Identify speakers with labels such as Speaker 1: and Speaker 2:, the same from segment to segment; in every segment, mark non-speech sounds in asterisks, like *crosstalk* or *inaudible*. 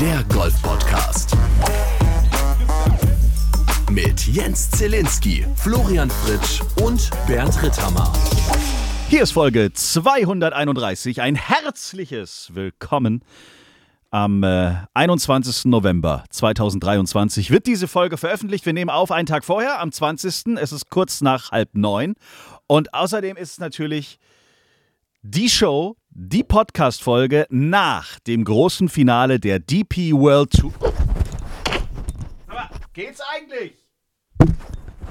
Speaker 1: der Golf-Podcast. Mit Jens Zielinski, Florian Fritsch und Bernd Ritthammer.
Speaker 2: Hier ist Folge 231. Ein herzliches Willkommen. Am äh, 21. November 2023 wird diese Folge veröffentlicht. Wir nehmen auf einen Tag vorher, am 20. Es ist kurz nach halb neun. Und außerdem ist es natürlich die Show, die Podcast-Folge nach dem großen Finale der DP World Tour. Aber geht's eigentlich?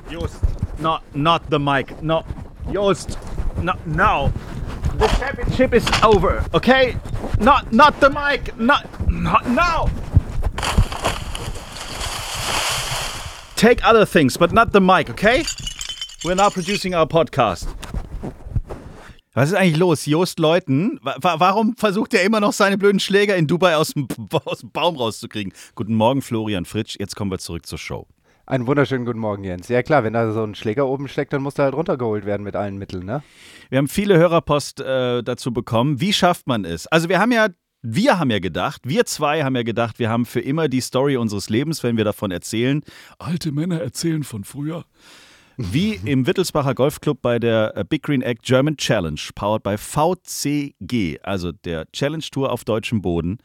Speaker 2: Just, not, not the mic. No, Just, no, no. The championship is over, okay? Not, not the mic. Not, not now. Take other things, but not the mic, okay? We're now producing our podcast. Was ist eigentlich los? Jost Leuten, wa warum versucht er immer noch seine blöden Schläger in Dubai aus dem, *laughs* aus dem Baum rauszukriegen? Guten Morgen, Florian Fritsch. Jetzt kommen wir zurück zur Show.
Speaker 3: Einen wunderschönen guten Morgen, Jens. Ja klar, wenn da so ein Schläger oben steckt, dann muss der halt runtergeholt werden mit allen Mitteln, ne?
Speaker 2: Wir haben viele Hörerpost äh, dazu bekommen. Wie schafft man es? Also wir haben ja wir haben ja gedacht, wir zwei haben ja gedacht, wir haben für immer die Story unseres Lebens, wenn wir davon erzählen. Alte Männer erzählen von früher. Wie im Wittelsbacher Golfclub bei der äh, Big Green Egg German Challenge, powered by VCG, also der Challenge Tour auf deutschem Boden,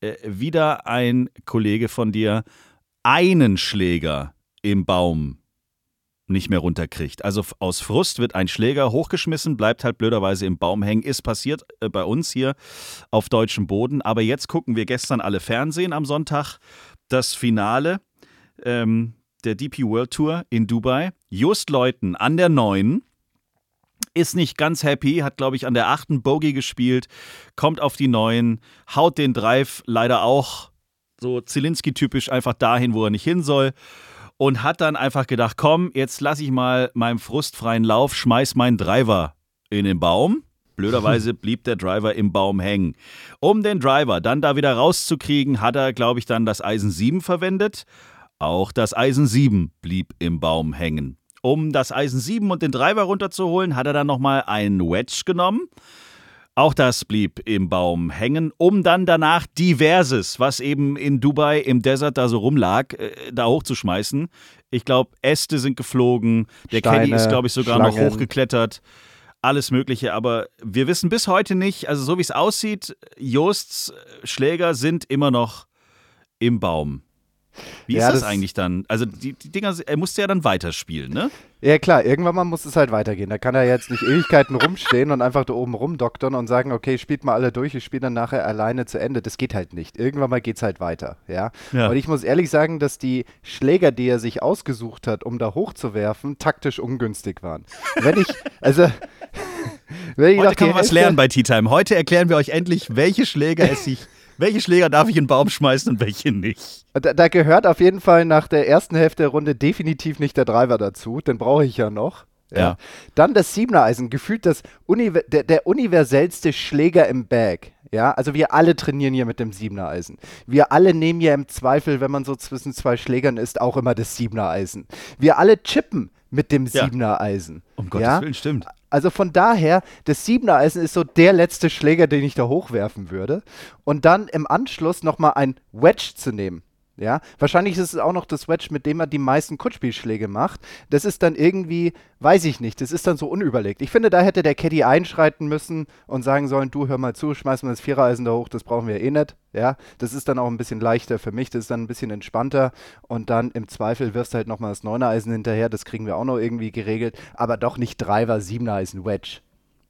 Speaker 2: äh, wieder ein Kollege von dir einen Schläger im Baum nicht mehr runterkriegt. Also aus Frust wird ein Schläger hochgeschmissen, bleibt halt blöderweise im Baum hängen. Ist passiert äh, bei uns hier auf deutschem Boden. Aber jetzt gucken wir gestern alle Fernsehen am Sonntag. Das Finale ähm, der DP World Tour in Dubai. Just Leuten an der neuen ist nicht ganz happy, hat, glaube ich, an der achten Bogey gespielt, kommt auf die neuen, haut den Drive leider auch so Zielinski-typisch einfach dahin, wo er nicht hin soll und hat dann einfach gedacht, komm, jetzt lasse ich mal meinem frustfreien Lauf, schmeiß meinen Driver in den Baum. Blöderweise *laughs* blieb der Driver im Baum hängen. Um den Driver dann da wieder rauszukriegen, hat er, glaube ich, dann das Eisen 7 verwendet. Auch das Eisen 7 blieb im Baum hängen. Um das Eisen 7 und den Driver runterzuholen, hat er dann nochmal einen Wedge genommen auch das blieb im Baum hängen, um dann danach diverses, was eben in Dubai im Desert da so rumlag, äh, da hochzuschmeißen. Ich glaube, Äste sind geflogen, der Steine, Caddy ist, glaube ich, sogar Schlangen. noch hochgeklettert. Alles Mögliche, aber wir wissen bis heute nicht, also so wie es aussieht, Josts Schläger sind immer noch im Baum. Wie ja, ist das, das, eigentlich dann? Also die, die Dinger, er musste ja dann weiterspielen, ne?
Speaker 3: Ja klar, irgendwann mal muss es halt weitergehen. Da kann er jetzt nicht Ewigkeiten rumstehen und einfach da oben rumdoktern und sagen, okay, spielt mal alle durch, ich spiele dann nachher alleine zu Ende. Das geht halt nicht. Irgendwann mal geht es halt weiter, ja? ja. Und ich muss ehrlich sagen, dass die Schläger, die er sich ausgesucht hat, um da hochzuwerfen, taktisch ungünstig waren. Wenn ich, also... *laughs*
Speaker 2: Wenn ich Heute kann man was lernen bei Tea Time. Heute erklären wir euch endlich, welche Schläger es sich welche Schläger darf ich in den Baum schmeißen und welche nicht?
Speaker 3: Da, da, gehört auf jeden Fall nach der ersten Hälfte der Runde definitiv nicht der Driver dazu. Den brauche ich ja noch. Ja. ja. Dann das Siebener Eisen, gefühlt das Univer der, der, universellste Schläger im Bag. Ja, also wir alle trainieren hier mit dem Siebener Eisen. Wir alle nehmen ja im Zweifel, wenn man so zwischen zwei Schlägern ist, auch immer das Siebener Eisen. Wir alle chippen mit dem Siebener Eisen.
Speaker 2: Um Gottes
Speaker 3: ja?
Speaker 2: Willen, stimmt.
Speaker 3: Also von daher, das Siebener Eisen ist so der letzte Schläger, den ich da hochwerfen würde. Und dann im Anschluss nochmal ein Wedge zu nehmen. Ja, wahrscheinlich ist es auch noch das Wedge, mit dem er die meisten Kurzspielschläge macht. Das ist dann irgendwie, weiß ich nicht, das ist dann so unüberlegt. Ich finde, da hätte der Caddy einschreiten müssen und sagen sollen, du hör mal zu, schmeiß mal das Vierereisen da hoch, das brauchen wir eh nicht. Ja, das ist dann auch ein bisschen leichter für mich, das ist dann ein bisschen entspannter und dann im Zweifel wirst du halt nochmal das Neunereisen hinterher, das kriegen wir auch noch irgendwie geregelt, aber doch nicht Driver, Siebeneisen, Wedge.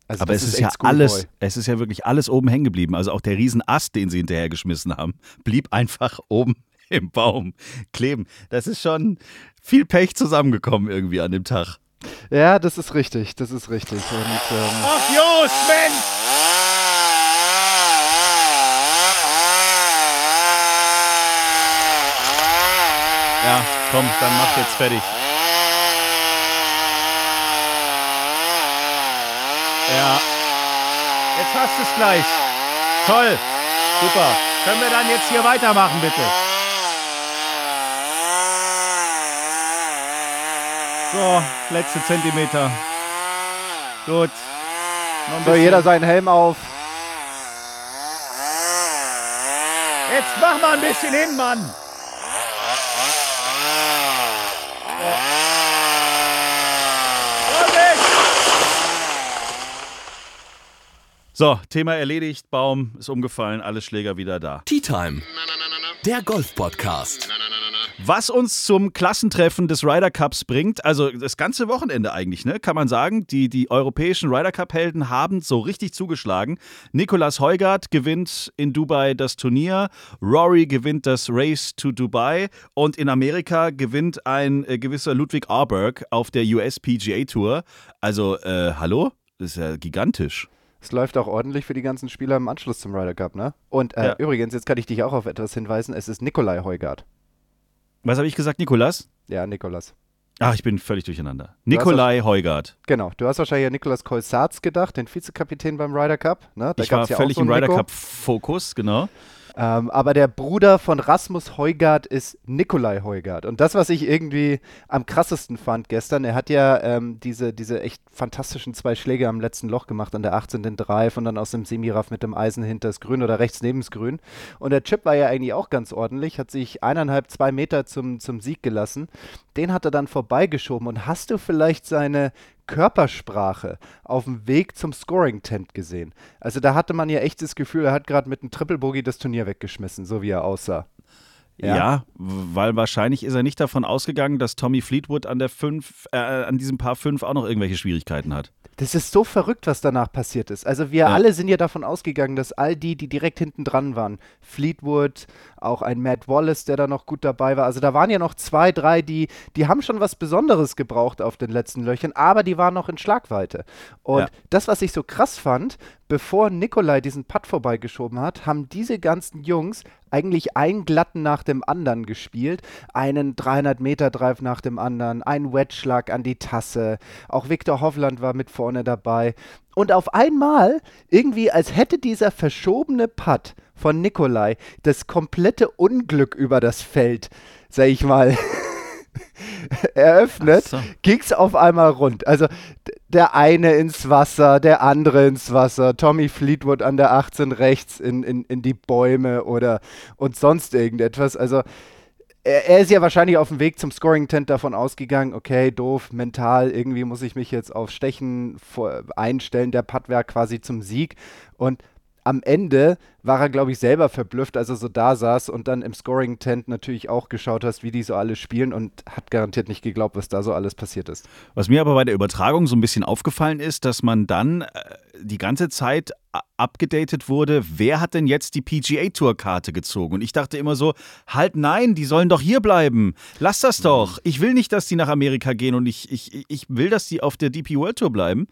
Speaker 2: Also aber es ist, ist ja alles, es ist ja wirklich alles oben hängen geblieben. Also auch der Riesenast, den sie hinterher geschmissen haben, blieb einfach oben *laughs* im Baum kleben. Das ist schon viel Pech zusammengekommen irgendwie an dem Tag.
Speaker 3: Ja, das ist richtig, das ist richtig. Und,
Speaker 2: ähm Ach, Jos, Mensch! Ja, komm, dann mach jetzt fertig. Ja. Jetzt hast du es gleich. Toll. Super. Können wir dann jetzt hier weitermachen, bitte? So, letzte Zentimeter. Gut.
Speaker 3: so, jeder seinen Helm auf.
Speaker 2: Jetzt mach mal ein bisschen hin, Mann! So, Thema erledigt, Baum ist umgefallen, alle Schläger wieder da.
Speaker 1: Tea Time, der Golf-Podcast.
Speaker 2: Was uns zum Klassentreffen des Ryder Cups bringt, also das ganze Wochenende eigentlich, ne, kann man sagen, die, die europäischen Ryder Cup-Helden haben so richtig zugeschlagen. Nicolas Heugart gewinnt in Dubai das Turnier, Rory gewinnt das Race to Dubai und in Amerika gewinnt ein äh, gewisser Ludwig Arberg auf der US PGA Tour. Also, äh, hallo? Das ist ja gigantisch.
Speaker 3: Es läuft auch ordentlich für die ganzen Spieler im Anschluss zum Ryder Cup, ne? Und äh,
Speaker 2: Ja.
Speaker 3: übrigens, jetzt kann ich dich auch auf etwas hinweisen. Es ist Nikolai Heugart.
Speaker 2: Was habe ich gesagt, Nikolas?
Speaker 3: Ja, Nikolas.
Speaker 2: Ach, ich bin völlig durcheinander. Nikolai Heugart.
Speaker 3: Genau. Du hast wahrscheinlich an Nikolas Kolsarz gedacht, den Vizekapitän beim Ryder Cup. Ne? Da
Speaker 2: Ich war
Speaker 3: ja
Speaker 2: völlig
Speaker 3: so
Speaker 2: im Ryder. Cup-Fokus, genau.
Speaker 3: Ähm, aber der Bruder von Rasmus Heugart ist Nikolai Heugart. Und das, was ich irgendwie am krassesten fand gestern, er hat ja ähm, diese, diese echt fantastischen zwei Schläge am letzten Loch gemacht, an der 18 den Drive und dann aus dem Semiraff mit dem Eisen hinter das Grün oder rechts neben das Grün. Und der Chip war ja eigentlich auch ganz ordentlich, hat sich eineinhalb, zwei Meter zum, zum Sieg gelassen. Den hat er dann vorbeigeschoben. Und hast du vielleicht seine Körpersprache auf dem Weg zum Scoring-Tent gesehen? Also da hatte man ja echt das Gefühl, er hat gerade mit einem Triple Bogey das Turnier weggeschmissen, so wie er aussah.
Speaker 2: Ja. weil wahrscheinlich ist er nicht davon ausgegangen, dass Tommy Fleetwood an der fünf, äh, an diesem Paar 5 auch noch irgendwelche Schwierigkeiten hat.
Speaker 3: Das ist so verrückt, was danach passiert ist. Also wir
Speaker 2: Ja.
Speaker 3: alle sind ja davon ausgegangen, dass all die, die direkt hinten dran waren, Fleetwood, auch ein Matt Wallace, der da noch gut dabei war. Also da waren ja noch zwei, drei, die, die haben schon was Besonderes gebraucht auf den letzten Löchern, aber die waren noch in Schlagweite. Und
Speaker 2: Ja.
Speaker 3: das, was ich so krass fand, bevor Nikolai diesen Putt vorbeigeschoben hat, haben diese ganzen Jungs eigentlich einen glatten nach dem anderen gespielt. Einen 300 Meter Drive nach dem anderen, einen Wedge-Schlag an die Tasse. Auch Viktor Hovland war mit vorne dabei. Und auf einmal, irgendwie als hätte dieser verschobene Putt von Nikolai das komplette Unglück über das Feld, sag ich mal, *laughs* eröffnet,
Speaker 2: so.
Speaker 3: ging's auf einmal rund. Also der eine ins Wasser, der andere ins Wasser, Tommy Fleetwood an der 18 rechts in, in, in die Bäume oder und sonst irgendetwas. Also er, er ist ja wahrscheinlich auf dem Weg zum Scoring-Tent davon ausgegangen, okay, doof, mental, irgendwie muss ich mich jetzt auf Stechen vor, einstellen, der Putt wäre quasi zum Sieg und am Ende war er, glaube ich, selber verblüfft, als er so da saß und dann im Scoring-Tent natürlich auch geschaut hast, wie die so alle spielen und hat garantiert nicht geglaubt, was da so alles passiert ist.
Speaker 2: Was mir aber bei der Übertragung so ein bisschen aufgefallen ist, dass man dann äh, die ganze Zeit a- abgedatet wurde, wer hat denn jetzt die PGA Tour Karte gezogen? Und ich dachte immer so, halt nein, die sollen doch hier bleiben. Lass das doch. Ich will nicht, dass die nach Amerika gehen und ich, ich, ich will, dass die auf der DP World Tour bleiben.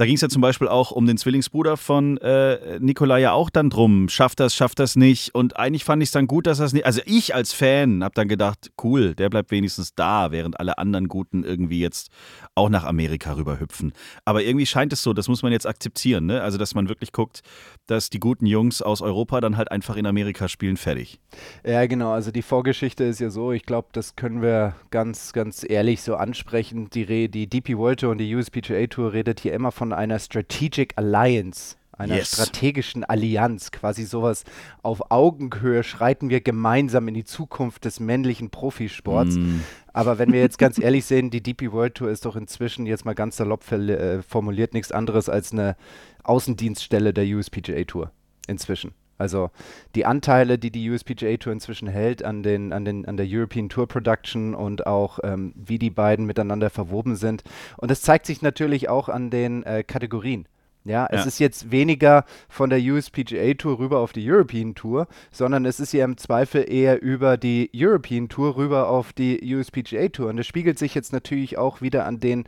Speaker 2: Da ging es ja zum Beispiel auch um den Zwillingsbruder von äh, Nikolai ja auch dann drum. Schafft das, schafft das nicht. Und eigentlich fand ich es dann gut, dass das nicht. Also ich als Fan habe dann gedacht, cool, der bleibt wenigstens da, während alle anderen Guten irgendwie jetzt auch nach Amerika rüberhüpfen. Aber irgendwie scheint es so, das muss man jetzt akzeptieren, ne? Also, dass man wirklich guckt, dass die guten Jungs aus Europa dann halt einfach in Amerika spielen, fertig.
Speaker 3: Ja, genau. Also die Vorgeschichte ist ja so, ich glaube, das können wir ganz, ganz ehrlich so ansprechen. Die, Re die DP World Tour und die USPGA Tour redet hier immer von einer Strategic Alliance. Einer
Speaker 2: Yes.
Speaker 3: strategischen Allianz, quasi sowas auf Augenhöhe schreiten wir gemeinsam in die Zukunft des männlichen Profisports.
Speaker 2: Mm.
Speaker 3: Aber wenn wir jetzt ganz ehrlich sehen, die DP World Tour ist doch inzwischen jetzt mal ganz salopp äh, formuliert nichts anderes als eine Außendienststelle der USPGA Tour inzwischen. Also die Anteile, die die USPGA Tour inzwischen hält an, den, an, den, an der European Tour Production und auch ähm, wie die beiden miteinander verwoben sind. Und das zeigt sich natürlich auch an den äh, Kategorien. Ja, es
Speaker 2: Ja.
Speaker 3: ist jetzt weniger von der USPGA Tour rüber auf die European Tour, sondern es ist ja im Zweifel eher über die European Tour rüber auf die USPGA Tour. Und das spiegelt sich jetzt natürlich auch wieder an den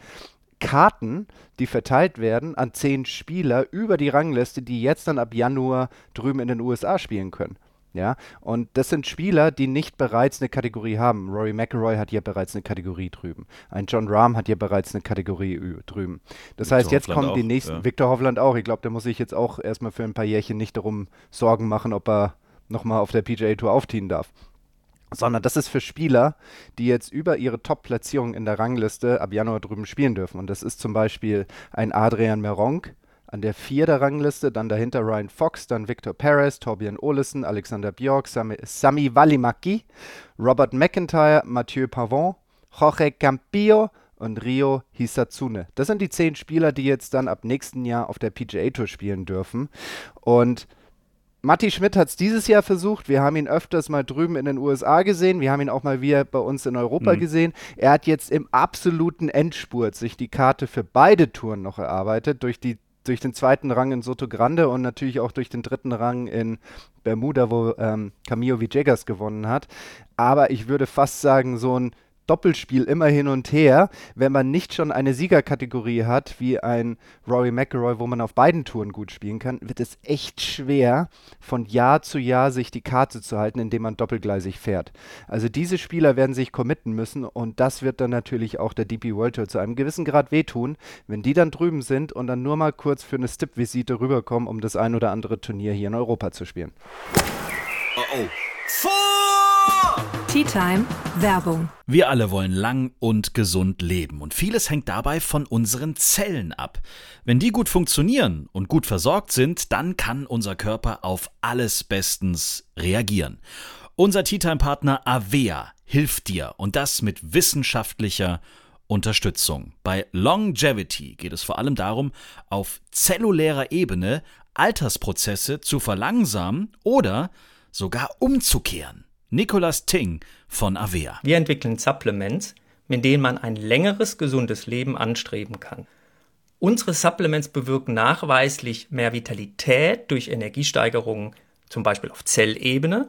Speaker 3: Karten, die verteilt werden an zehn Spieler über die Rangliste, die jetzt dann ab Januar drüben in den USA spielen können. Ja, und das sind Spieler, die nicht bereits eine Kategorie haben. Rory McIlroy hat ja bereits eine Kategorie drüben. Ein John Rahm hat ja bereits eine Kategorie drüben. Das
Speaker 2: Viktor
Speaker 3: heißt, jetzt
Speaker 2: Hovland
Speaker 3: kommen die
Speaker 2: auch,
Speaker 3: nächsten.
Speaker 2: ja.
Speaker 3: Viktor Hovland auch. Ich glaube, der muss sich jetzt auch erstmal für ein paar Jährchen nicht darum Sorgen machen, ob er nochmal auf der PGA Tour aufziehen darf sondern das ist für Spieler, die jetzt über ihre Top-Platzierung in der Rangliste ab Januar drüben spielen dürfen. Und das ist zum Beispiel ein Adrian Meronk, An der 4 der Rangliste, dann dahinter Ryan Fox, dann Victor Perez, Torbjörn Olesen, Alexander Björk, Sami, Sami Valimaki, Robert McIntyre, Mathieu Pavon, Jorge Campillo und Rio Hisatsune. Das sind die zehn Spieler, die jetzt dann ab nächsten Jahr auf der PGA Tour spielen dürfen. Und Matti Schmidt hat es dieses Jahr versucht. Wir haben ihn öfters mal drüben in den USA gesehen. Wir haben ihn auch mal wieder bei uns in Europa mhm. gesehen. Er hat jetzt im absoluten Endspurt sich die Karte für beide Touren noch erarbeitet, durch, die, durch den zweiten Rang in Soto Grande und natürlich auch durch den dritten Rang in Bermuda, wo ähm, Camillo Villegas gewonnen hat. Aber ich würde fast sagen, so ein Doppelspiel immer hin und her, wenn man nicht schon eine Siegerkategorie hat, wie ein Rory McIlroy, wo man auf beiden Touren gut spielen kann, wird es echt schwer, von Jahr zu Jahr sich die Karte zu halten, indem man doppelgleisig fährt. Also diese Spieler werden sich committen müssen und das wird dann natürlich auch der DP World Tour zu einem gewissen Grad wehtun, wenn die dann drüben sind und dann nur mal kurz für eine Stip-Visite rüberkommen, um das ein oder andere Turnier hier in Europa zu spielen.
Speaker 1: Oh oh. Vor!
Speaker 4: Tea Time Werbung.
Speaker 2: Wir alle wollen lang und gesund leben und vieles hängt dabei von unseren Zellen ab. Wenn die gut funktionieren und gut versorgt sind, dann kann unser Körper auf alles bestens reagieren. Unser Tea Time Partner Avea hilft dir und das mit wissenschaftlicher Unterstützung. Bei Longevity geht es vor allem darum, auf zellulärer Ebene Altersprozesse zu verlangsamen oder sogar umzukehren. Nicolas Ting von Avea.
Speaker 5: Wir entwickeln Supplements, mit denen man ein längeres, gesundes Leben anstreben kann. Unsere Supplements bewirken nachweislich mehr Vitalität durch Energiesteigerungen, zum Beispiel auf Zellebene,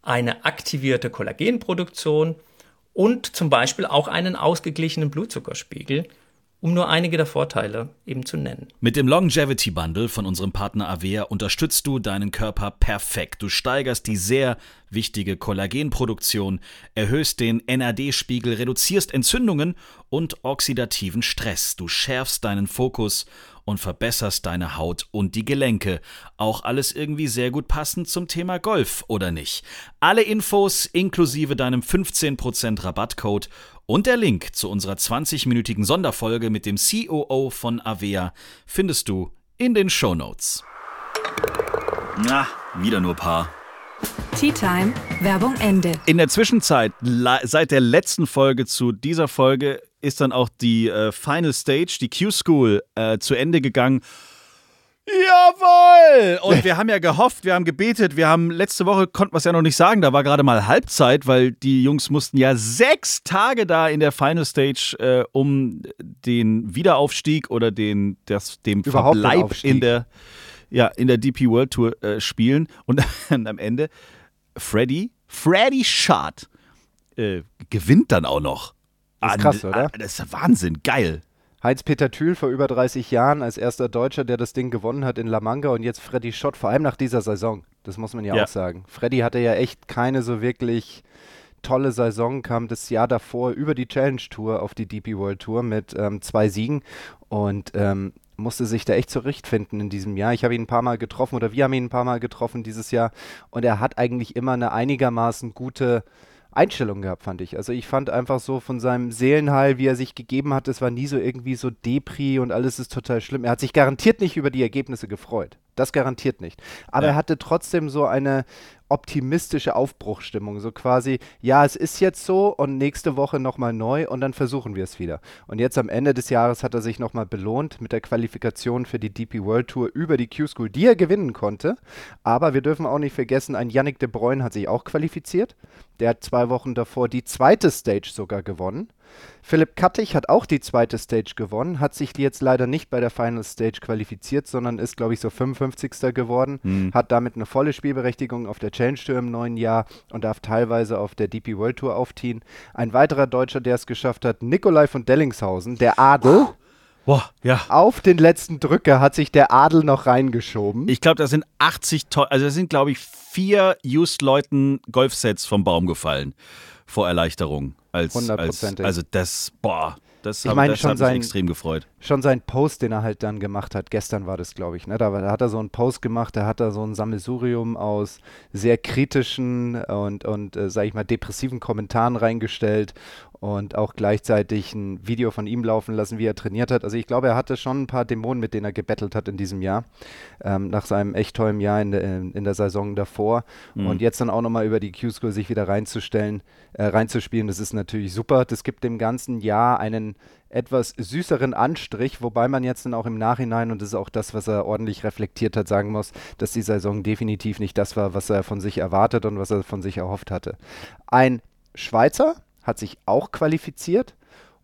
Speaker 5: eine aktivierte Kollagenproduktion und zum Beispiel auch einen ausgeglichenen Blutzuckerspiegel um nur einige der Vorteile eben zu nennen.
Speaker 2: Mit dem Longevity Bundle von unserem Partner Avea unterstützt du deinen Körper perfekt. Du steigerst die sehr wichtige Kollagenproduktion, erhöhst den NAD-Spiegel, reduzierst Entzündungen und oxidativen Stress. Du schärfst deinen Fokus und verbesserst deine Haut und die Gelenke. Auch alles irgendwie sehr gut passend zum Thema Golf, oder nicht? Alle Infos inklusive deinem 15% Rabattcode und der Link zu unserer 20-minütigen Sonderfolge mit dem COO von Avea findest du in den Show Notes. Na, wieder nur Paar.
Speaker 4: Tea Time, Werbung Ende.
Speaker 2: In der Zwischenzeit, seit der letzten Folge zu dieser Folge, ist dann auch die äh, Final Stage, die Q-School, äh, zu Ende gegangen. Jawohl! Und *laughs* wir haben ja gehofft, wir haben gebetet, wir haben letzte Woche konnten wir es ja noch nicht sagen, da war gerade mal Halbzeit, weil die Jungs mussten ja sechs Tage da in der Final Stage, äh, um den Wiederaufstieg oder den, das, dem
Speaker 3: Überhaupt
Speaker 2: Verbleib in der, ja, in der DP World Tour äh, spielen. Und *laughs* dann am Ende Freddy, Freddy Shot äh, gewinnt dann auch noch.
Speaker 3: Das ist krass, oder?
Speaker 2: Das ist Wahnsinn, geil.
Speaker 3: Heinz-Peter Thül vor über 30 Jahren als erster Deutscher, der das Ding gewonnen hat in La Manga und jetzt Freddy Schott, vor allem nach dieser Saison. Das muss man ja, ja. auch sagen. Freddy hatte ja echt keine so wirklich tolle Saison, kam das Jahr davor über die Challenge Tour auf die DP World Tour mit ähm, zwei Siegen und ähm, musste sich da echt zurechtfinden in diesem Jahr. Ich habe ihn ein paar Mal getroffen oder wir haben ihn ein paar Mal getroffen dieses Jahr und er hat eigentlich immer eine einigermaßen gute Einstellung gehabt, fand ich. Also ich fand einfach so von seinem Seelenheil, wie er sich gegeben hat, es war nie so irgendwie so Depri und alles ist total schlimm. Er hat sich garantiert nicht über die Ergebnisse gefreut. Das garantiert nicht. Aber ja. er hatte trotzdem so eine optimistische Aufbruchstimmung. So quasi, ja, es ist jetzt so und nächste Woche nochmal neu und dann versuchen wir es wieder. Und jetzt am Ende des Jahres hat er sich nochmal belohnt mit der Qualifikation für die DP World Tour über die Q-School, die er gewinnen konnte. Aber wir dürfen auch nicht vergessen, ein Yannick de Bruyne hat sich auch qualifiziert. Der hat zwei Wochen davor die zweite Stage sogar gewonnen. Philipp Kattig hat auch die zweite Stage gewonnen, hat sich jetzt leider nicht bei der Final Stage qualifiziert, sondern ist, glaube ich, so 55. geworden, mhm. hat damit eine volle Spielberechtigung auf der Challenge Tour im neuen Jahr und darf teilweise auf der DP World Tour aufziehen. Ein weiterer Deutscher, der es geschafft hat, Nikolai von Dellingshausen, der Adel. Oh.
Speaker 2: Boah, ja.
Speaker 3: Auf den letzten Drücker hat sich der Adel noch reingeschoben.
Speaker 2: Ich glaube, da sind 80, to also da sind, glaube ich, vier Used-Leuten Golfsets vom Baum gefallen vor Erleichterung. Als, als, also das, boah, das,
Speaker 3: ich meine,
Speaker 2: das
Speaker 3: schon
Speaker 2: hat
Speaker 3: sein,
Speaker 2: mich extrem gefreut.
Speaker 3: Schon sein Post, den er halt dann gemacht hat, gestern war das, glaube ich, ne? Da, da, hat er so einen Post gemacht, da hat er so ein Sammelsurium aus sehr kritischen und, und äh, sag ich mal, depressiven Kommentaren reingestellt und auch gleichzeitig ein Video von ihm laufen lassen, wie er trainiert hat. Also ich glaube, er hatte schon ein paar Dämonen, mit denen er gebettelt hat in diesem Jahr, ähm, nach seinem echt tollen Jahr in, de, in der Saison davor. Mhm. Und jetzt dann auch nochmal über die Q-School sich wieder reinzustellen, äh, reinzuspielen, das ist natürlich super. Das gibt dem ganzen Jahr einen etwas süßeren Anstrich, wobei man jetzt dann auch im Nachhinein, und das ist auch das, was er ordentlich reflektiert hat, sagen muss, dass die Saison definitiv nicht das war, was er von sich erwartet und was er von sich erhofft hatte. Ein Schweizer hat sich auch qualifiziert,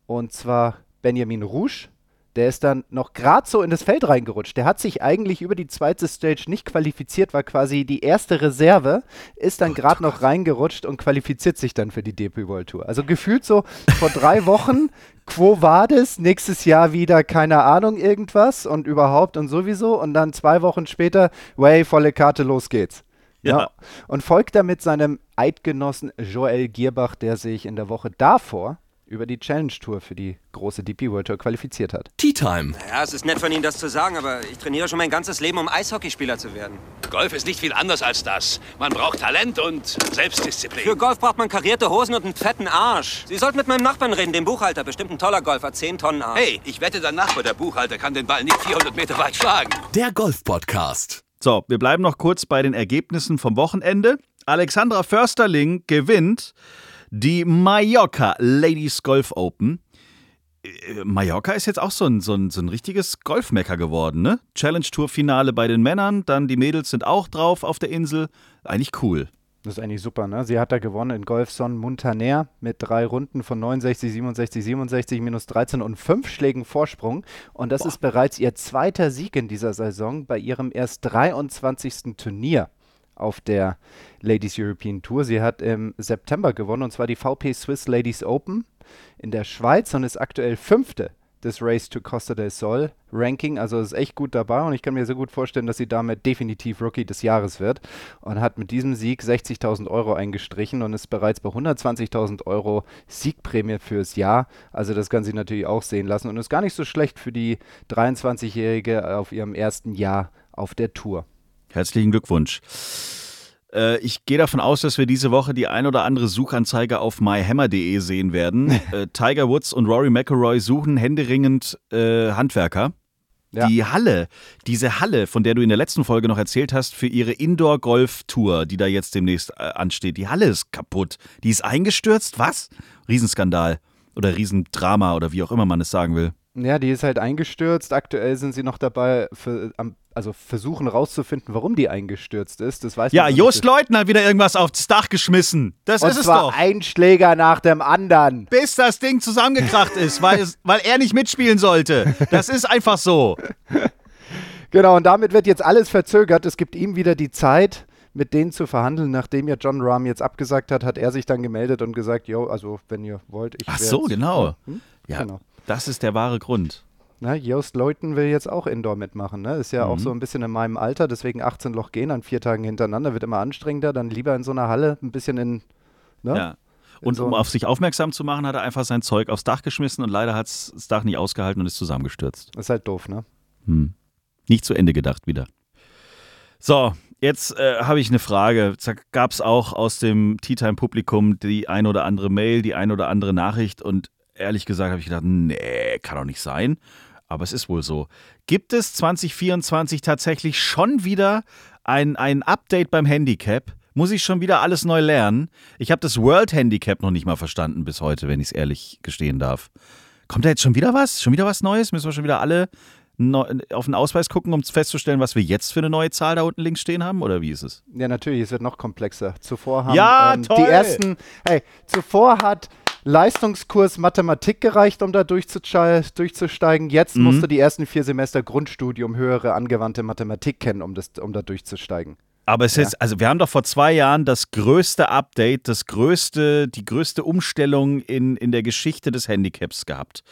Speaker 3: und zwar Benjamin Rouge, der ist dann noch gerade so in das Feld reingerutscht. Der hat sich eigentlich über die zweite Stage nicht qualifiziert, war quasi die erste Reserve, ist dann gerade noch reingerutscht und qualifiziert sich dann für die DP World Tour. Also gefühlt so vor drei *laughs* Wochen, Quo Vadis, nächstes Jahr wieder, keine Ahnung, irgendwas und überhaupt und sowieso. Und dann zwei Wochen später, way, volle Karte, los geht's. Ja. ja. Und folgt damit seinem Eidgenossen Joel Gierbach, der sich in der Woche davor über die Challenge Tour für die große DP World Tour qualifiziert hat.
Speaker 6: Tea Time.
Speaker 7: Ja, es ist nett von Ihnen, das zu sagen, aber ich trainiere schon mein ganzes Leben, um Eishockeyspieler zu werden.
Speaker 6: Golf ist nicht viel anders als das. Man braucht Talent und Selbstdisziplin.
Speaker 7: Für Golf braucht man karierte Hosen und einen fetten Arsch. Sie sollten mit meinem Nachbarn reden, dem Buchhalter. Bestimmt ein toller Golfer, 10 Tonnen Arsch.
Speaker 6: Hey, ich wette, dein Nachbar, der Buchhalter, kann den Ball nicht 400 Meter weit schlagen.
Speaker 1: Der Golf-Podcast.
Speaker 2: So, wir bleiben noch kurz bei den Ergebnissen vom Wochenende. Alexandra Försterling gewinnt die Mallorca Ladies Golf Open. Äh, Mallorca ist jetzt auch so ein, so ein, so ein richtiges Golfmecker geworden, ne? Challenge Tour Finale bei den Männern, dann die Mädels sind auch drauf auf der Insel. Eigentlich cool.
Speaker 3: Das ist eigentlich super, ne? Sie hat da gewonnen in Golfson Montaner mit drei Runden von 69, 67, 67, minus 13 und fünf Schlägen Vorsprung. Und das Boah. ist bereits ihr zweiter Sieg in dieser Saison bei ihrem erst 23. Turnier auf der Ladies European Tour. Sie hat im September gewonnen und zwar die VP Swiss Ladies Open in der Schweiz und ist aktuell Fünfte des Race to Costa del Sol Ranking. Also ist echt gut dabei und ich kann mir sehr gut vorstellen, dass sie damit definitiv Rookie des Jahres wird und hat mit diesem Sieg 60.000 Euro eingestrichen und ist bereits bei 120.000 Euro Siegprämie fürs Jahr. Also das kann sie natürlich auch sehen lassen und ist gar nicht so schlecht für die 23-Jährige auf ihrem ersten Jahr auf der Tour.
Speaker 2: Herzlichen Glückwunsch. Äh, ich gehe davon aus, dass wir diese Woche die ein oder andere Suchanzeige auf myhammer.de sehen werden. *laughs* äh, Tiger Woods und Rory McIlroy suchen händeringend äh, Handwerker. Ja. Die Halle, diese Halle, von der du in der letzten Folge noch erzählt hast, für ihre Indoor-Golf-Tour, die da jetzt demnächst äh, ansteht, die Halle ist kaputt. Die ist eingestürzt? Was? Riesenskandal. Oder Riesendrama oder wie auch immer man es sagen will.
Speaker 3: Ja, die ist halt eingestürzt. Aktuell sind sie noch dabei, für, am, also versuchen rauszufinden, warum die eingestürzt ist. Das weiß
Speaker 2: ja, Just Leutner hat wieder irgendwas aufs Dach geschmissen. Das
Speaker 3: Und
Speaker 2: ist es doch.
Speaker 3: ein Schläger nach dem anderen.
Speaker 2: Bis das Ding zusammengekracht ist, weil, es, weil er nicht mitspielen sollte. Das ist einfach so. *laughs*
Speaker 3: Genau, und damit wird jetzt alles verzögert. Es gibt ihm wieder die Zeit mit denen zu verhandeln. Nachdem ja John Rahm jetzt abgesagt hat, hat er sich dann gemeldet und gesagt, jo, also wenn ihr wollt, ich
Speaker 2: Ach so, genau.
Speaker 3: Hm?
Speaker 2: Ja, genau. Das ist der wahre Grund.
Speaker 3: Na, Jost Leuten will jetzt auch Indoor mitmachen. Ne? Ist ja mhm. auch so ein bisschen in meinem Alter, deswegen 18 Loch gehen an vier Tagen hintereinander, wird immer anstrengender. Dann lieber in so einer Halle ein bisschen in. Ne?
Speaker 2: Ja. Und so um auf sich aufmerksam zu machen, hat er einfach sein Zeug aufs Dach geschmissen und leider hat es das Dach nicht ausgehalten und ist zusammengestürzt.
Speaker 3: Das ist halt doof, ne?
Speaker 2: Hm. Nicht zu Ende gedacht wieder. So, jetzt äh, habe ich eine Frage. Gab es auch aus dem Tea Time Publikum die ein oder andere Mail, die ein oder andere Nachricht und ehrlich gesagt habe ich gedacht, nee, kann doch nicht sein. Aber es ist wohl so. Gibt es 2024 tatsächlich schon wieder ein, ein Update beim Handicap? Muss ich schon wieder alles neu lernen? Ich habe das World Handicap noch nicht mal verstanden bis heute, wenn ich es ehrlich gestehen darf. Kommt da jetzt schon wieder was? Schon wieder was Neues? Müssen wir schon wieder alle auf den Ausweis gucken, um festzustellen, was wir jetzt für eine neue Zahl da unten links stehen haben? Oder wie ist es?
Speaker 3: Ja, natürlich, es wird noch komplexer. Zuvor haben
Speaker 2: ja,
Speaker 3: ähm, die ersten, hey, zuvor hat Leistungskurs Mathematik gereicht, um da durchzusteigen. Jetzt mhm. musst du die ersten vier Semester Grundstudium höhere angewandte Mathematik kennen, um, das, um da durchzusteigen.
Speaker 2: Aber es ja. ist, also wir haben doch vor zwei Jahren das größte Update, das größte, die größte Umstellung in, in der Geschichte des Handicaps gehabt.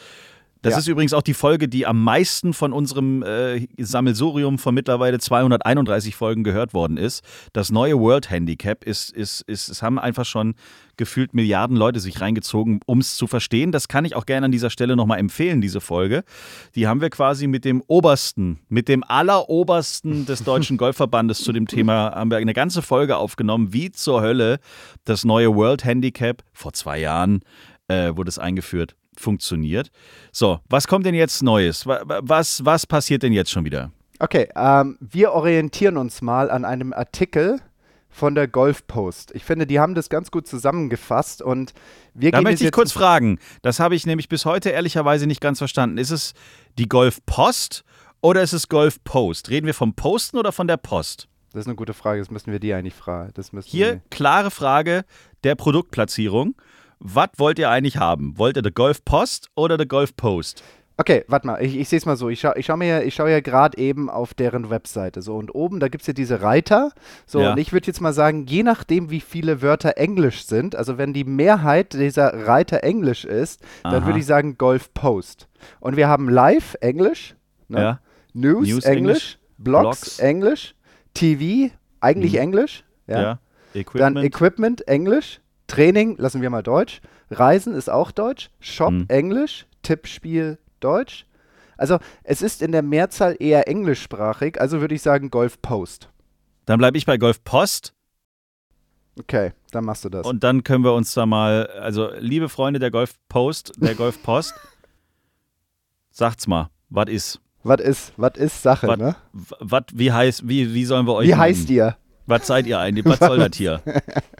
Speaker 2: Das ja. ist übrigens auch die Folge, die am meisten von unserem äh, Sammelsurium von mittlerweile 231 Folgen gehört worden ist. Das neue World Handicap ist, ist, ist, es haben einfach schon gefühlt Milliarden Leute sich reingezogen, um es zu verstehen. Das kann ich auch gerne an dieser Stelle nochmal empfehlen, diese Folge. Die haben wir quasi mit dem Obersten, mit dem Allerobersten des Deutschen *laughs* Golfverbandes zu dem Thema, haben wir eine ganze Folge aufgenommen, wie zur Hölle das neue World Handicap vor zwei Jahren äh, wurde es eingeführt, funktioniert. So, was kommt denn jetzt Neues? Wa- wa- Was, was passiert denn jetzt schon wieder?
Speaker 3: Okay, ähm, wir orientieren uns mal an einem Artikel von der Golf Post. Ich finde, die haben das ganz gut zusammengefasst und wir
Speaker 2: Da
Speaker 3: gehen
Speaker 2: möchte
Speaker 3: es
Speaker 2: ich kurz fragen. Das habe ich nämlich bis heute ehrlicherweise nicht ganz verstanden. Ist es die Golf Post oder ist es Golf Post? Reden wir vom Posten oder von der Post?
Speaker 3: Das ist eine gute Frage, das müssen wir die eigentlich fragen. Das müssen
Speaker 2: Hier klare Frage der Produktplatzierung. Was wollt ihr eigentlich haben? Wollt ihr die Golf Post oder die Golf Post?
Speaker 3: Okay, warte mal, ich, ich sehe es mal so. Ich schaue ich schau mir, ich schau ja gerade eben auf deren Webseite. So, und oben, da gibt es ja diese Reiter. So,
Speaker 2: Ja.
Speaker 3: und ich würde jetzt mal sagen, je nachdem, wie viele Wörter Englisch sind, also wenn die Mehrheit dieser Reiter Englisch ist, dann
Speaker 2: Aha.
Speaker 3: würde ich sagen Golf Post. Und wir haben Live Englisch, ne?
Speaker 2: Ja.
Speaker 3: News,
Speaker 2: News
Speaker 3: Englisch,
Speaker 2: Englisch,
Speaker 3: Blogs,
Speaker 2: Blogs.
Speaker 3: Englisch, TV eigentlich
Speaker 2: Mhm.
Speaker 3: Englisch, ja.
Speaker 2: Ja.
Speaker 3: Dann
Speaker 2: Equipment.
Speaker 3: Equipment Englisch, Training lassen wir mal Deutsch, Reisen ist auch Deutsch, Shop
Speaker 2: Mhm.
Speaker 3: Englisch, Tippspiel Deutsch. Also es ist in der Mehrzahl eher englischsprachig, also würde ich sagen Golf Post.
Speaker 2: Dann bleibe ich bei Golf Post
Speaker 3: Okay, dann machst du das.
Speaker 2: und dann können wir uns da mal, also liebe Freunde der Golf Post, der Golf Post, *laughs* sagt's mal, was ist?
Speaker 3: was ist, was ist Sache,
Speaker 2: Wat-
Speaker 3: ne?
Speaker 2: Was, wie heißt, wie, wie sollen wir euch
Speaker 3: Wie heißt
Speaker 2: nennen?
Speaker 3: ihr?
Speaker 2: Was seid ihr eigentlich? Was soll das hier?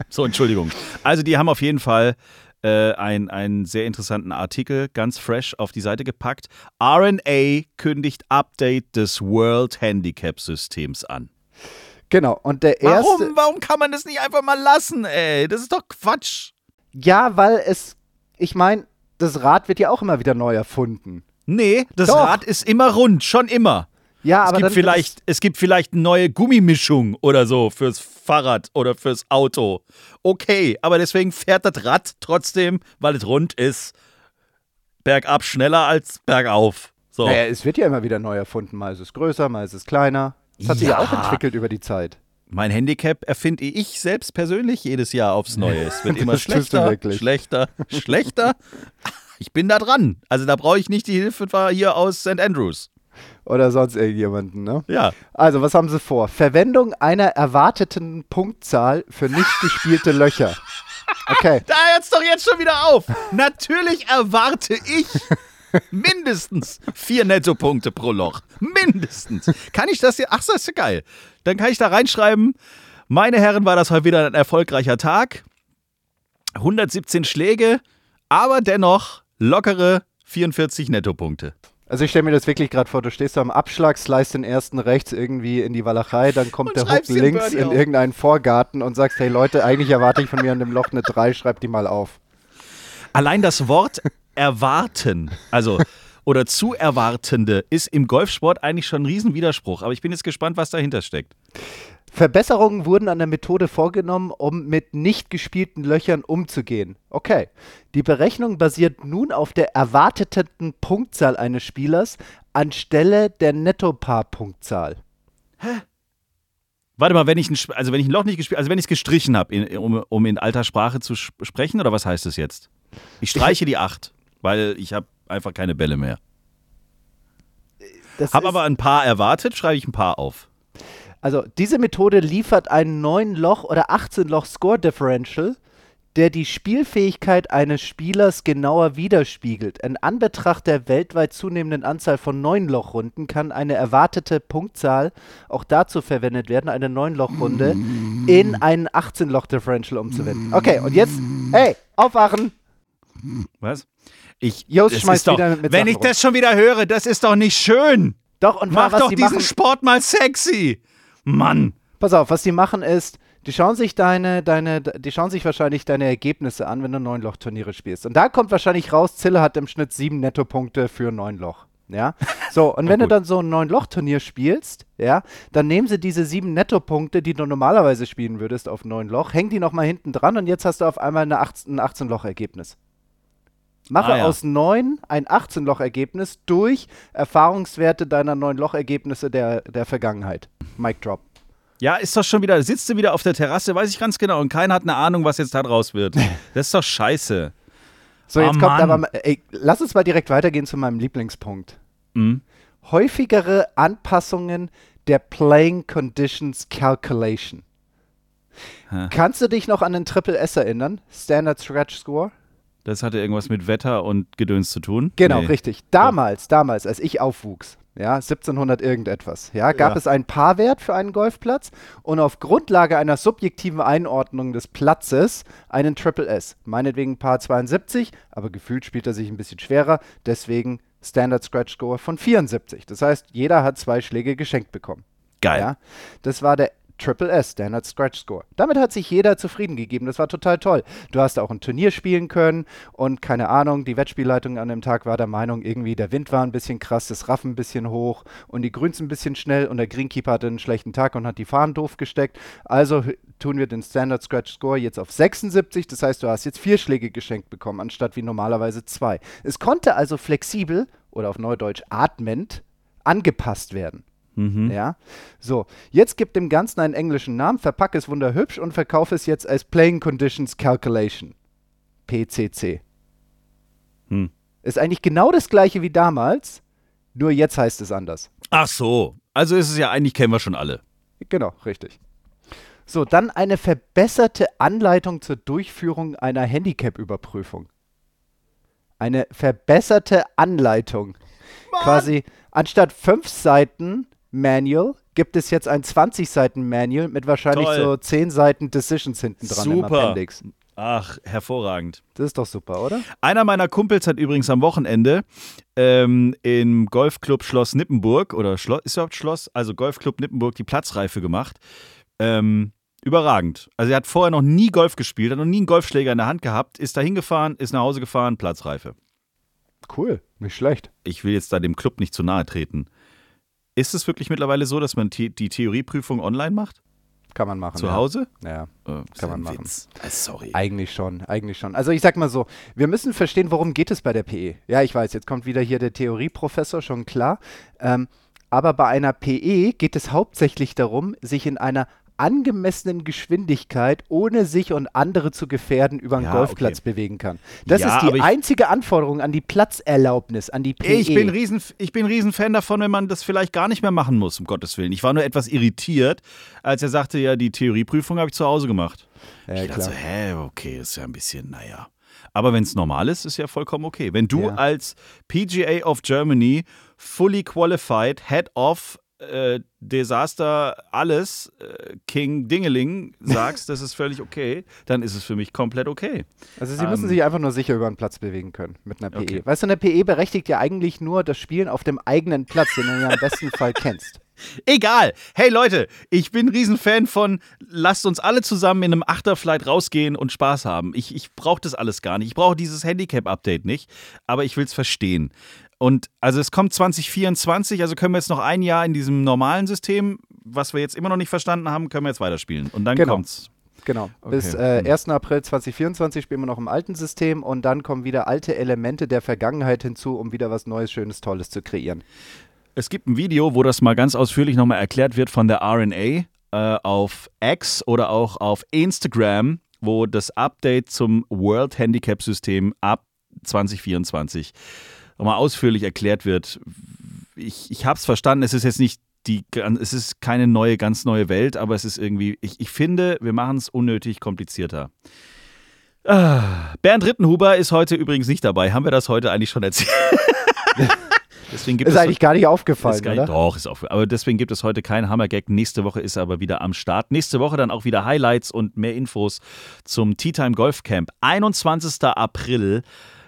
Speaker 2: So, Entschuldigung. Also, die haben auf jeden Fall äh, ein- einen sehr interessanten Artikel, ganz fresh, auf die Seite gepackt. RNA kündigt Update des World Handicap Systems an.
Speaker 3: Genau, und der erste.
Speaker 2: Warum? Warum kann man das nicht einfach mal lassen, ey? Das ist doch Quatsch.
Speaker 3: Ja, weil es, ich meine, das Rad wird ja auch immer wieder neu erfunden.
Speaker 2: Nee, das
Speaker 3: Doch.
Speaker 2: Rad ist immer rund, schon immer.
Speaker 3: Ja,
Speaker 2: Es
Speaker 3: aber
Speaker 2: gibt, vielleicht, es gibt vielleicht eine neue Gummimischung oder so fürs Fahrrad oder fürs Auto. Okay, aber deswegen fährt das Rad trotzdem, weil es rund ist, bergab schneller als bergauf. So.
Speaker 3: Naja, es wird ja immer wieder neu erfunden. Mal ist es größer, mal ist es kleiner. Das hat sich ja
Speaker 2: Ja.
Speaker 3: auch entwickelt über die Zeit.
Speaker 2: Mein Handicap erfinde ich selbst persönlich jedes Jahr aufs Neue. Es wird *laughs* immer schlechter, schlechter, schlechter. *laughs* Ich bin da dran. Also da brauche ich nicht die Hilfe hier aus St. Andrews.
Speaker 3: Oder sonst irgendjemanden, ne?
Speaker 2: Ja.
Speaker 3: Also, was haben sie vor? Verwendung einer erwarteten Punktzahl für nicht gespielte Löcher. Okay. *laughs*
Speaker 2: Da hört's doch jetzt schon wieder auf. Natürlich erwarte ich mindestens vier Nettopunkte pro Loch. Mindestens. Kann ich das hier? Ach, das ist ja geil. Dann kann ich da reinschreiben, meine Herren, war das heute wieder ein erfolgreicher Tag. 117 Schläge, aber dennoch lockere 44 Nettopunkte.
Speaker 3: Also ich stelle mir das wirklich gerade vor, du stehst da am Abschlag, slice den ersten rechts irgendwie in die Walachei, dann kommt
Speaker 2: Und
Speaker 3: der Hook links
Speaker 2: Birdie
Speaker 3: in
Speaker 2: auf.
Speaker 3: irgendeinen Vorgarten und sagst, hey Leute, eigentlich erwarte ich von mir an dem Loch eine 3, schreib die mal auf.
Speaker 2: Allein das Wort erwarten, also oder zu erwartende, ist im Golfsport eigentlich schon ein Riesenwiderspruch. Aber ich bin jetzt gespannt, was dahinter steckt.
Speaker 3: Verbesserungen wurden an der Methode vorgenommen, um mit nicht gespielten Löchern umzugehen. Okay. Die Berechnung basiert nun auf der erwarteten Punktzahl eines Spielers anstelle der Nettopaarpunktzahl.
Speaker 2: Warte mal, wenn ich ein, also wenn ich ein Loch nicht gespielt, also wenn ich es gestrichen habe, um, um in alter Sprache zu sp- sprechen, oder was heißt das jetzt? Ich streiche die 8, weil ich habe einfach keine Bälle mehr. Habe aber ein paar erwartet, schreibe ich ein paar auf.
Speaker 3: Also diese Methode liefert ein 9-Loch- oder 18-Loch-Score-Differential, der die Spielfähigkeit eines Spielers genauer widerspiegelt. In Anbetracht der weltweit zunehmenden Anzahl von 9-Loch-Runden kann eine erwartete Punktzahl auch dazu verwendet werden, eine 9-Loch-Runde in einen 18-Loch-Differential umzuwenden. Okay, und jetzt, hey, aufwachen!
Speaker 2: Was? Ich, das
Speaker 3: schmeißt
Speaker 2: doch,
Speaker 3: wieder mit
Speaker 2: Wenn
Speaker 3: Sachen
Speaker 2: ich das schon wieder höre, das ist doch nicht schön.
Speaker 3: Doch, und
Speaker 2: Mach
Speaker 3: was
Speaker 2: doch
Speaker 3: die
Speaker 2: diesen
Speaker 3: machen,
Speaker 2: Sport mal sexy. Mann.
Speaker 3: Pass auf, was die machen ist, die schauen sich deine, deine, die schauen sich wahrscheinlich deine Ergebnisse an, wenn du Neunloch-Turniere spielst. Und da kommt wahrscheinlich raus, Zille hat im Schnitt sieben Nettopunkte für Neunloch. Ja, so, *laughs* und wenn du dann so ein Neun-Loch-Turnier spielst, ja, dann nehmen sie diese sieben Nettopunkte, die du normalerweise spielen würdest auf neun Loch, häng die nochmal hinten dran und jetzt hast du auf einmal eine 18 ein 18-Loch-Ergebnis. Mache
Speaker 2: Ah, ja.
Speaker 3: aus neun ein 18-Loch-Ergebnis durch Erfahrungswerte deiner Neun-Loch-Ergebnisse der, der Vergangenheit. Mic drop.
Speaker 2: Ja, ist doch schon wieder, sitzt du wieder auf der Terrasse, weiß ich ganz genau, und keiner hat eine Ahnung, was jetzt da draus wird. *laughs* Das ist doch scheiße.
Speaker 3: So,
Speaker 2: Oh,
Speaker 3: jetzt kommt
Speaker 2: Mann.
Speaker 3: aber, ey, lass uns mal direkt weitergehen zu meinem Lieblingspunkt.
Speaker 2: Mhm.
Speaker 3: Häufigere Anpassungen der Playing Conditions Calculation.
Speaker 2: Hä.
Speaker 3: Kannst du dich noch an den Triple S erinnern? Standard Scratch Score?
Speaker 2: Das hatte irgendwas mit Wetter und Gedöns zu tun?
Speaker 3: Genau,
Speaker 2: Nee.
Speaker 3: richtig. Damals, damals, als ich aufwuchs, ja, 1700 irgendetwas, ja, gab
Speaker 2: Ja.
Speaker 3: es einen Paarwert für einen Golfplatz und auf Grundlage einer subjektiven Einordnung des Platzes einen Triple S. Meinetwegen Paar 72, aber gefühlt spielt er sich ein bisschen schwerer, deswegen Standard Scratch Score von 74. Das heißt, jeder hat zwei Schläge geschenkt bekommen.
Speaker 2: Geil.
Speaker 3: Ja, das war der Triple S, Standard Scratch Score. Damit hat sich jeder zufrieden gegeben. Das war total toll. Du hast auch ein Turnier spielen können und keine Ahnung, die Wettspielleitung an dem Tag war der Meinung, irgendwie der Wind war ein bisschen krass, das Raffen ein bisschen hoch und die Grüns ein bisschen schnell und der Greenkeeper hatte einen schlechten Tag und hat die Fahnen doof gesteckt. Also tun wir den Standard Scratch Score jetzt auf 76. Das heißt, du hast jetzt vier Schläge geschenkt bekommen, anstatt wie normalerweise zwei. Es konnte also flexibel oder auf Neudeutsch atmend angepasst werden. Ja. So, jetzt gib dem Ganzen einen englischen Namen, verpacke es wunderhübsch und verkaufe es jetzt als Playing Conditions Calculation. PCC.
Speaker 2: Hm.
Speaker 3: Ist eigentlich genau das gleiche wie damals, nur jetzt heißt es anders.
Speaker 2: Ach so. Also ist es ja eigentlich, kennen wir schon alle.
Speaker 3: Genau, richtig. So, dann eine verbesserte Anleitung zur Durchführung einer Handicap-Überprüfung. Eine verbesserte Anleitung. Quasi anstatt fünf Seiten Manual gibt es jetzt ein 20 Seiten Manual mit wahrscheinlich
Speaker 2: Toll.
Speaker 3: so 10 Seiten Decisions hinten dran im
Speaker 2: Super.
Speaker 3: Appendix.
Speaker 2: Ach, hervorragend.
Speaker 3: Das ist doch super, oder?
Speaker 2: Einer meiner Kumpels hat übrigens am Wochenende ähm, im Golfclub Schloss Nippenburg, oder Schloss, ist überhaupt Schloss? Also Golfclub Nippenburg die Platzreife gemacht. Ähm, überragend. Also er hat vorher noch nie Golf gespielt, hat noch nie einen Golfschläger in der Hand gehabt, ist da hingefahren, ist nach Hause gefahren, Platzreife.
Speaker 3: Cool, nicht schlecht.
Speaker 2: Ich will jetzt da dem Club nicht zu nahe treten. Ist es wirklich mittlerweile so, dass man die, Theorieprüfung online macht?
Speaker 3: Kann man machen.
Speaker 2: Zu
Speaker 3: ja.
Speaker 2: Hause?
Speaker 3: Ja,
Speaker 2: Äh,
Speaker 3: kann man machen.
Speaker 2: Witz. Äh, Sorry.
Speaker 3: Eigentlich schon, eigentlich schon. Also ich sag mal so, wir müssen verstehen, worum geht es bei der PE. Ja, ich weiß, jetzt kommt wieder hier der Theorieprofessor, schon klar. Ähm, aber bei einer PE geht es hauptsächlich darum, sich in einer angemessenen Geschwindigkeit, ohne sich und andere zu gefährden, über einen
Speaker 2: Ja,
Speaker 3: Golfplatz
Speaker 2: okay.
Speaker 3: bewegen kann. Das
Speaker 2: Ja,
Speaker 3: ist die einzige Anforderung an die Platzerlaubnis, an die PE.
Speaker 2: Ich bin, riesen, ich bin Riesenfan davon, wenn man das vielleicht gar nicht mehr machen muss, um Gottes Willen. Ich war nur etwas irritiert, als er sagte, ja, die Theorieprüfung habe ich zu Hause gemacht.
Speaker 3: Ja,
Speaker 2: ich dachte
Speaker 3: klar.
Speaker 2: so, hä, okay, ist ja ein bisschen, naja. Aber wenn es normal ist, ist ja vollkommen okay. Wenn du
Speaker 3: Ja.
Speaker 2: als PGA of Germany fully qualified, Head of äh, Desaster, alles, äh, King Dingeling sagst, das ist völlig okay, dann ist es für mich komplett okay.
Speaker 3: Also sie müssen
Speaker 2: Ähm,
Speaker 3: sich einfach nur sicher über einen Platz bewegen können mit einer PE.
Speaker 2: Okay.
Speaker 3: Weißt du, eine PE berechtigt ja eigentlich nur das Spielen auf dem eigenen Platz, den du ja im besten Fall kennst. *laughs*
Speaker 2: Egal. Hey Leute, ich bin Riesenfan von, lasst uns alle zusammen in einem Achterflight rausgehen und Spaß haben. Ich, ich brauche das alles gar nicht. Ich brauche dieses Handicap-Update nicht, aber ich will es verstehen. Und also es kommt 2024, also können wir jetzt noch ein Jahr in diesem normalen System, was wir jetzt immer noch nicht verstanden haben, können wir jetzt weiterspielen. Und dann
Speaker 3: Genau.
Speaker 2: kommt's.
Speaker 3: Genau.
Speaker 2: Okay.
Speaker 3: Bis äh,
Speaker 2: Hm.
Speaker 3: 1. April 2024 spielen wir noch im alten System und dann kommen wieder alte Elemente der Vergangenheit hinzu, um wieder was Neues, Schönes, Tolles zu kreieren.
Speaker 2: Es gibt ein Video, wo das mal ganz ausführlich nochmal erklärt wird von der RNA äh, auf X oder auch auf Instagram, wo das Update zum World Handicap System ab 2024 nochmal ausführlich erklärt wird. Ich, ich habe es verstanden, es ist jetzt nicht die, es ist keine neue, ganz neue Welt, aber es ist irgendwie, ich, ich finde, wir machen es unnötig komplizierter. Ah, Bernd Rittenhuber ist heute übrigens nicht dabei. Haben wir das heute eigentlich schon erzählt? *laughs* Deswegen gibt
Speaker 3: Ist
Speaker 2: es
Speaker 3: eigentlich gar nicht aufgefallen,
Speaker 2: ist gar nicht,
Speaker 3: oder?
Speaker 2: Doch, ist auch. Aber deswegen gibt es heute keinen Hammergag. Nächste Woche ist er aber wieder am Start. Nächste Woche dann auch wieder Highlights und mehr Infos zum Tea Time Golf Camp. 21. April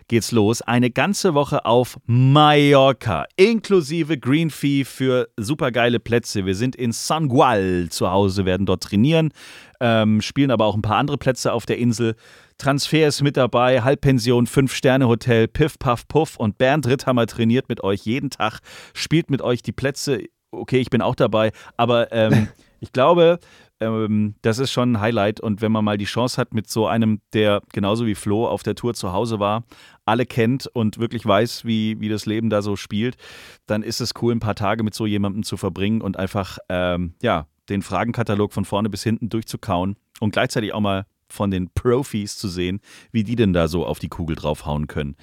Speaker 2: geht's los. Eine ganze Woche auf Mallorca, inklusive Green Fee für supergeile Plätze. Wir sind in San Gual zu Hause, werden dort trainieren, ähm, spielen aber auch ein paar andere Plätze auf der Insel. Transfer ist mit dabei, Halbpension, Fünf-Sterne-Hotel, Piff, Puff, Puff und Bernd Ritthammer trainiert mit euch jeden Tag, spielt mit euch die Plätze. Okay, ich bin auch dabei, aber ähm, *laughs* ich glaube, ähm, das ist schon ein Highlight und wenn man mal die Chance hat, mit so einem, der genauso wie Flo auf der Tour zu Hause war, alle kennt und wirklich weiß, wie, wie das Leben da so spielt, dann ist es cool, ein paar Tage mit so jemandem zu verbringen und einfach, ähm, ja, den Fragenkatalog von vorne bis hinten durchzukauen und gleichzeitig auch mal von den Profis zu sehen, wie die denn da so auf die Kugel draufhauen können.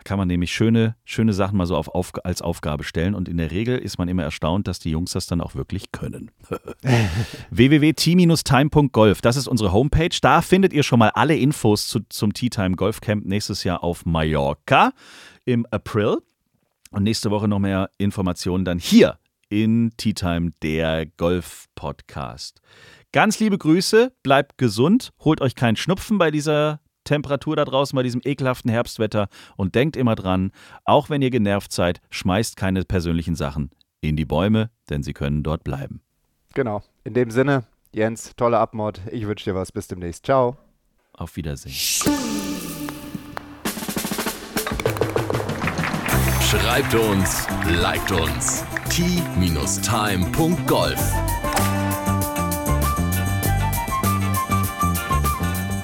Speaker 2: Da kann man nämlich schöne, schöne Sachen mal so auf, auf, als Aufgabe stellen und in der Regel ist man immer erstaunt, dass die Jungs das dann auch wirklich können. *laughs* www.t-time.golf, das ist unsere Homepage. Da findet ihr schon mal alle Infos zu, zum Tea Time Golf Camp nächstes Jahr auf Mallorca im April. Und nächste Woche noch mehr Informationen dann hier in Tea Time, der Golf-Podcast. Ganz liebe Grüße, bleibt gesund, holt euch keinen Schnupfen bei dieser Temperatur da draußen, bei diesem ekelhaften Herbstwetter und denkt immer dran, auch wenn ihr genervt seid, schmeißt keine persönlichen Sachen in die Bäume, denn sie können dort bleiben.
Speaker 3: Genau. In dem Sinne, Jens, tolle Abmord. Ich wünsche dir was. Bis demnächst. Ciao.
Speaker 2: Auf Wiedersehen.
Speaker 1: Schreibt uns, liked uns. t-time.golf